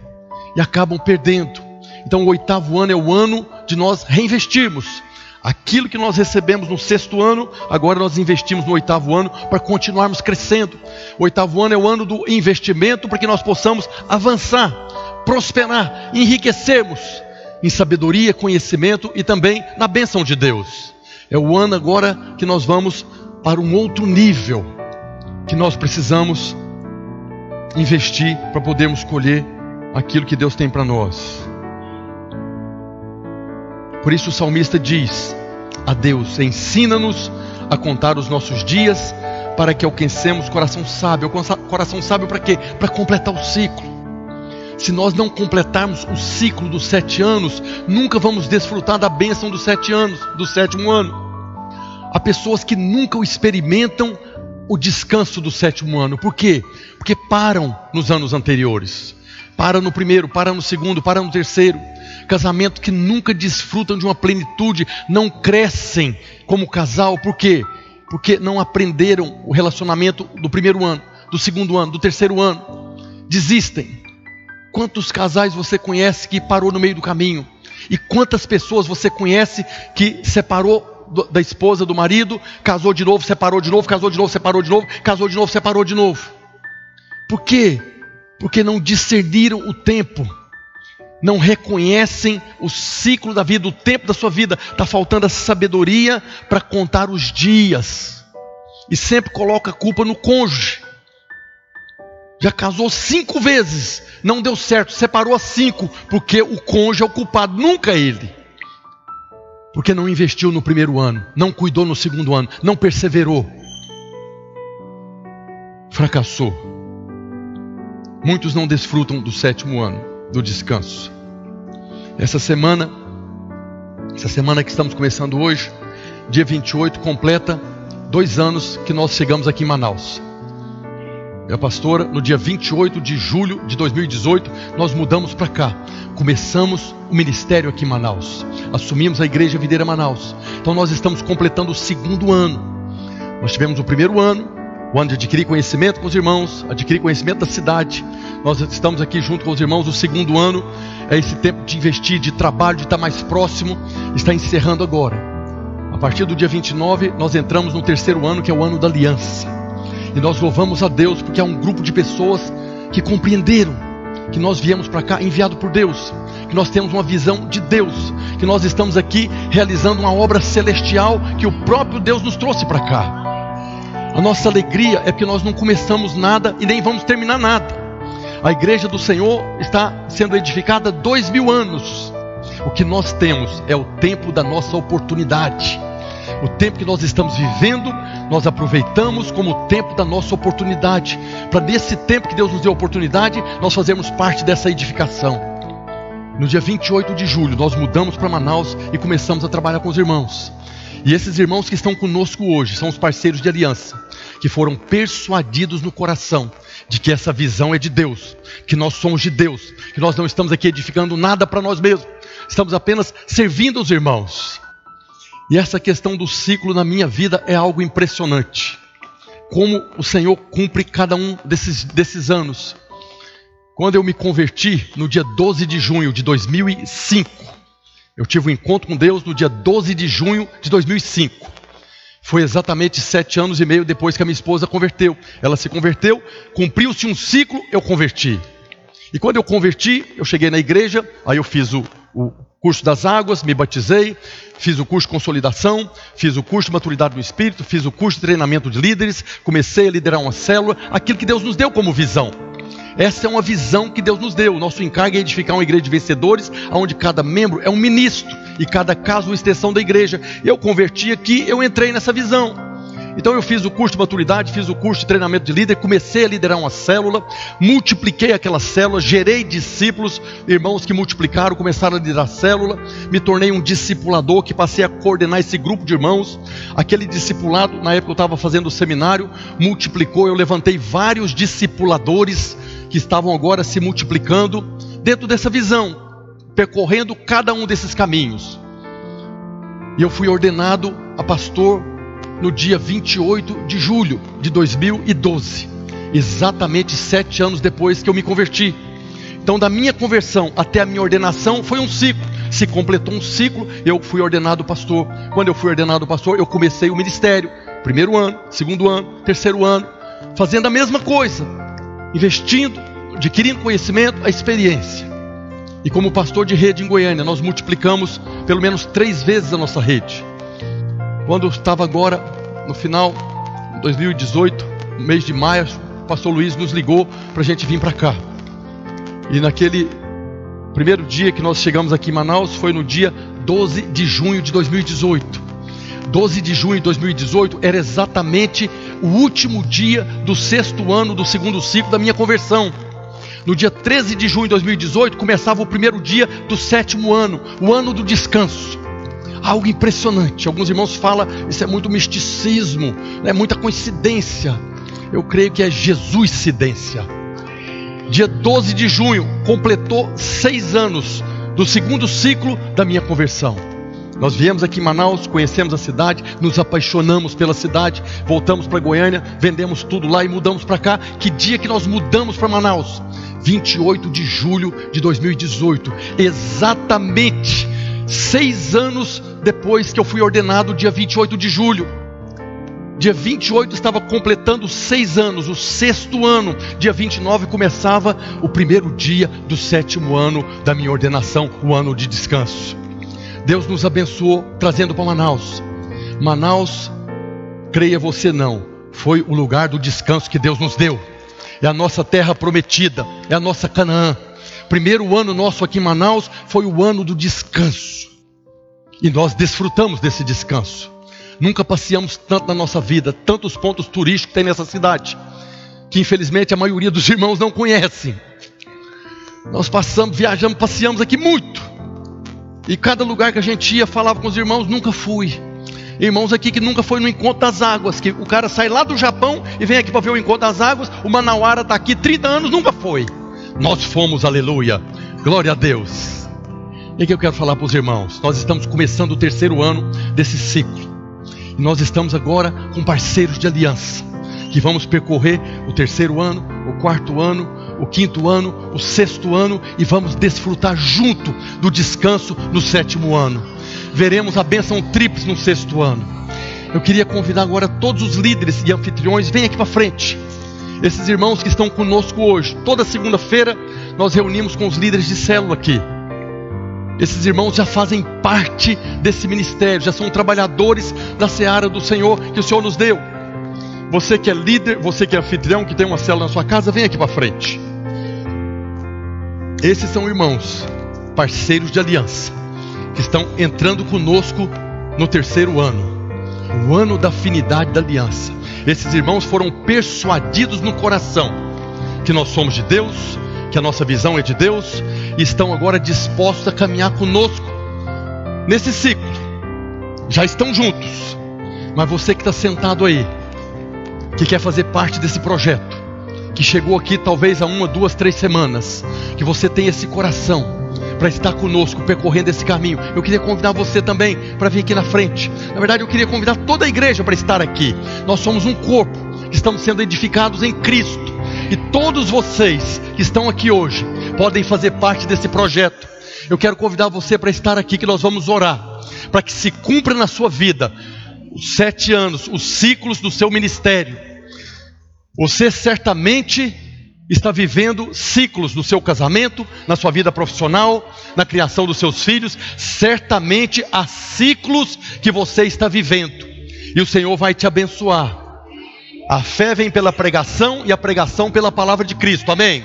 e acabam perdendo. Então, o oitavo ano é o ano de nós reinvestirmos. Aquilo que nós recebemos no sexto ano, agora nós investimos no oitavo ano para continuarmos crescendo. O oitavo ano é o ano do investimento para que nós possamos avançar, prosperar, enriquecermos em sabedoria, conhecimento e também na bênção de Deus. É o ano agora que nós vamos para um outro nível, que nós precisamos investir para podermos colher aquilo que Deus tem para nós. Por isso o salmista diz a Deus: ensina-nos a contar os nossos dias para que alcancemos coração sábio. Coração sábio para quê? Para completar o ciclo. Se nós não completarmos o ciclo dos sete anos, nunca vamos desfrutar da bênção dos sete anos, do sétimo ano. Há pessoas que nunca o experimentam o descanso do sétimo ano. Por quê? Porque param nos anos anteriores. Param no primeiro, param no segundo, param no terceiro. Casamento que nunca desfrutam de uma plenitude, não crescem como casal. Por quê? porque não aprenderam o relacionamento do primeiro ano, do segundo ano, do terceiro ano. Desistem. Quantos casais você conhece que parou no meio do caminho? E quantas pessoas você conhece que separou da esposa, do marido, casou de novo, separou de novo, casou de novo, separou de novo, casou de novo, separou de novo? Por quê? Porque não discerniram o tempo não reconhecem o ciclo da vida, o tempo da sua vida. Está faltando essa sabedoria para contar os dias. E sempre coloca a culpa no cônjuge. Já casou cinco vezes, não deu certo, separou a cinco, porque o cônjuge é o culpado, nunca ele. Porque não investiu no primeiro ano, não cuidou no segundo ano, não perseverou. Fracassou. Muitos não desfrutam do sétimo ano, do descanso. Essa semana, essa semana que estamos começando hoje, dia 28, completa dois anos que nós chegamos aqui em Manaus. Minha pastora, no dia 28 de julho de 2018, nós mudamos para cá. Começamos o ministério aqui em Manaus. Assumimos a Igreja Videira Manaus. Então nós estamos completando o segundo ano. Nós tivemos o primeiro ano, o ano de adquirir conhecimento com os irmãos, adquirir conhecimento da cidade. Nós estamos aqui junto com os irmãos o segundo ano. É esse tempo de investir, de trabalho, de estar mais próximo. Está encerrando agora. A partir do dia 29, nós entramos no terceiro ano, que é o ano da aliança. E nós louvamos a Deus porque há um grupo de pessoas que compreenderam que nós viemos para cá enviado por Deus, que nós temos uma visão de Deus, que nós estamos aqui realizando uma obra celestial que o próprio Deus nos trouxe para cá. A nossa alegria é porque nós não começamos nada e nem vamos terminar nada. A igreja do Senhor está sendo edificada há dois mil anos. O que nós temos é o tempo da nossa oportunidade. O tempo que nós estamos vivendo, nós aproveitamos como o tempo da nossa oportunidade. Para nesse tempo que Deus nos deu a oportunidade, nós fazermos parte dessa edificação. No dia 28 de julho, nós mudamos para Manaus e começamos a trabalhar com os irmãos. E esses irmãos que estão conosco hoje são os parceiros de aliança, que foram persuadidos no coração de que essa visão é de Deus, que nós somos de Deus, que nós não estamos aqui edificando nada para nós mesmos, estamos apenas servindo os irmãos. E essa questão do ciclo na minha vida é algo impressionante. Como o Senhor cumpre cada um desses, desses anos. Quando eu me converti, no dia 12 de junho de 2005, eu tive um encontro com Deus no dia 12 de junho de 2005. Foi exatamente sete anos e meio depois que a minha esposa converteu. Ela se converteu, cumpriu-se um ciclo, eu converti. E quando eu converti, eu cheguei na igreja, aí eu fiz o, o curso das águas, me batizei, fiz o curso de consolidação, fiz o curso de maturidade do espírito, fiz o curso de treinamento de líderes, comecei a liderar uma célula, aquilo que Deus nos deu como visão. Essa é uma visão que Deus nos deu. Nosso encargo é edificar uma igreja de vencedores, onde cada membro é um ministro e cada caso uma extensão da igreja. Eu converti aqui, eu entrei nessa visão. Então eu fiz o curso de maturidade, fiz o curso de treinamento de líder, comecei a liderar uma célula, multipliquei aquela célula, gerei discípulos, irmãos que multiplicaram, começaram a liderar a célula, me tornei um discipulador que passei a coordenar esse grupo de irmãos. Aquele discipulado, na época eu estava fazendo o seminário, multiplicou, eu levantei vários discipuladores que estavam agora se multiplicando dentro dessa visão, percorrendo cada um desses caminhos. E eu fui ordenado a pastor no dia 28 de julho de 2012, exatamente sete anos depois que eu me converti. Então, da minha conversão até a minha ordenação foi um ciclo. Se completou um ciclo, eu fui ordenado pastor. Quando eu fui ordenado pastor, eu comecei o ministério. Primeiro ano, segundo ano, terceiro ano, fazendo a mesma coisa, investindo, adquirindo conhecimento, a experiência. E como pastor de rede em Goiânia, nós multiplicamos pelo menos três vezes a nossa rede. Quando estava agora, no final de 2018, no mês de maio, o pastor Luiz nos ligou para a gente vir para cá. E naquele primeiro dia que nós chegamos aqui em Manaus foi no dia 12 de junho de 2018. 12 de junho de 2018 era exatamente o último dia do sexto ano do segundo ciclo da minha conversão. No dia 13 de junho de 2018 começava o primeiro dia do sétimo ano, o ano do descanso algo impressionante. Alguns irmãos falam, isso é muito misticismo, é muita coincidência. Eu creio que é Jesuscidência. Dia 12 de junho completou seis anos do segundo ciclo da minha conversão. Nós viemos aqui em Manaus, conhecemos a cidade, nos apaixonamos pela cidade, voltamos para Goiânia, vendemos tudo lá e mudamos para cá. Que dia que nós mudamos para Manaus? 28 de julho de 2018, exatamente seis anos depois que eu fui ordenado, dia 28 de julho. Dia 28 estava completando seis anos, o sexto ano. Dia 29 começava o primeiro dia do sétimo ano da minha ordenação, o ano de descanso. Deus nos abençoou trazendo para Manaus. Manaus, creia você não, foi o lugar do descanso que Deus nos deu. É a nossa terra prometida, é a nossa Canaã. Primeiro ano nosso aqui em Manaus foi o ano do descanso. E nós desfrutamos desse descanso. Nunca passeamos tanto na nossa vida, tantos pontos turísticos tem nessa cidade, que infelizmente a maioria dos irmãos não conhecem. Nós passamos, viajamos, passeamos aqui muito. E cada lugar que a gente ia, falava com os irmãos, nunca fui. Irmãos aqui que nunca foi no encontro das águas, que o cara sai lá do Japão e vem aqui para ver o encontro das águas, o Manauara está aqui 30 anos, nunca foi. Nós fomos, aleluia. Glória a Deus. E o que eu quero falar para os irmãos? Nós estamos começando o terceiro ano desse ciclo. E nós estamos agora com parceiros de aliança, que vamos percorrer o terceiro ano, o quarto ano, o quinto ano, o sexto ano e vamos desfrutar junto do descanso no sétimo ano. Veremos a bênção tríplice no sexto ano. Eu queria convidar agora todos os líderes e anfitriões, vem aqui para frente. Esses irmãos que estão conosco hoje, toda segunda-feira nós reunimos com os líderes de célula aqui. Esses irmãos já fazem parte desse ministério, já são trabalhadores da seara do Senhor que o Senhor nos deu. Você que é líder, você que é anfitrião, que tem uma célula na sua casa, vem aqui para frente. Esses são irmãos, parceiros de aliança, que estão entrando conosco no terceiro ano, o ano da afinidade da aliança. Esses irmãos foram persuadidos no coração que nós somos de Deus, que a nossa visão é de Deus, e estão agora dispostos a caminhar conosco nesse ciclo. Já estão juntos, mas você que está sentado aí, que quer fazer parte desse projeto, que chegou aqui talvez há uma, duas, três semanas, que você tem esse coração para estar conosco percorrendo esse caminho. Eu queria convidar você também para vir aqui na frente. Na verdade, eu queria convidar toda a igreja para estar aqui. Nós somos um corpo, estamos sendo edificados em Cristo. E todos vocês que estão aqui hoje podem fazer parte desse projeto. Eu quero convidar você para estar aqui, que nós vamos orar, para que se cumpra na sua vida os sete anos, os ciclos do seu ministério você certamente está vivendo ciclos no seu casamento, na sua vida profissional, na criação dos seus filhos. Certamente há ciclos que você está vivendo, e o Senhor vai te abençoar. A fé vem pela pregação e a pregação pela palavra de Cristo, amém?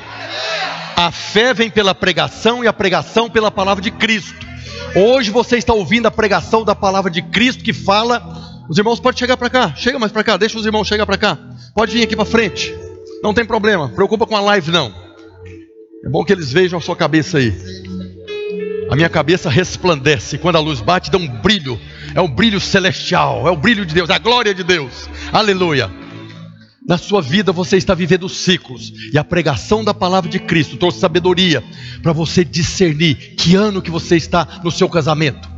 A fé vem pela pregação e a pregação pela palavra de Cristo. Hoje você está ouvindo a pregação da palavra de Cristo que fala. Os irmãos podem chegar para cá, chega mais para cá, deixa os irmãos chegar para cá. Pode vir aqui para frente. Não tem problema. Preocupa com a live não. É bom que eles vejam a sua cabeça aí. A minha cabeça resplandece. Quando a luz bate, dá um brilho. É um brilho celestial. É o brilho de Deus. É a glória de Deus. Aleluia. Na sua vida você está vivendo ciclos. E a pregação da palavra de Cristo trouxe sabedoria para você discernir que ano que você está no seu casamento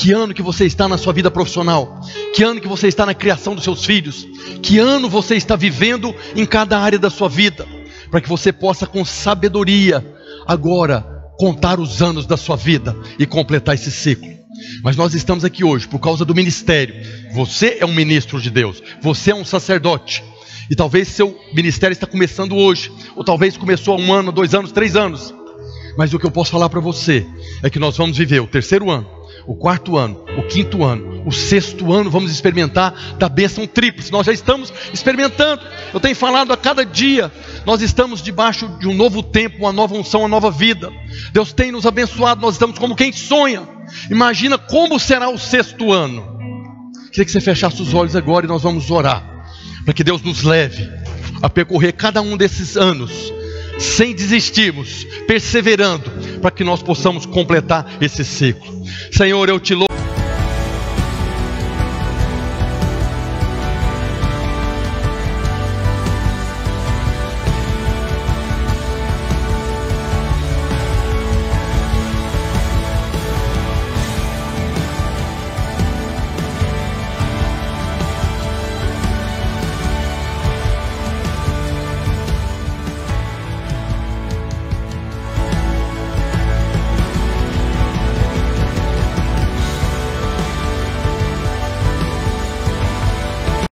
que ano que você está na sua vida profissional? Que ano que você está na criação dos seus filhos? Que ano você está vivendo em cada área da sua vida? Para que você possa com sabedoria agora contar os anos da sua vida e completar esse ciclo. Mas nós estamos aqui hoje por causa do ministério. Você é um ministro de Deus, você é um sacerdote. E talvez seu ministério está começando hoje, ou talvez começou há um ano, dois anos, três anos. Mas o que eu posso falar para você é que nós vamos viver o terceiro ano o quarto ano, o quinto ano, o sexto ano, vamos experimentar da bênção tríplice. Nós já estamos experimentando. Eu tenho falado a cada dia, nós estamos debaixo de um novo tempo, uma nova unção, uma nova vida. Deus tem nos abençoado, nós estamos como quem sonha. Imagina como será o sexto ano. Queria que você fechasse os olhos agora e nós vamos orar, para que Deus nos leve a percorrer cada um desses anos sem desistirmos, perseverando, para que nós possamos completar esse ciclo. Senhor, eu te louvo.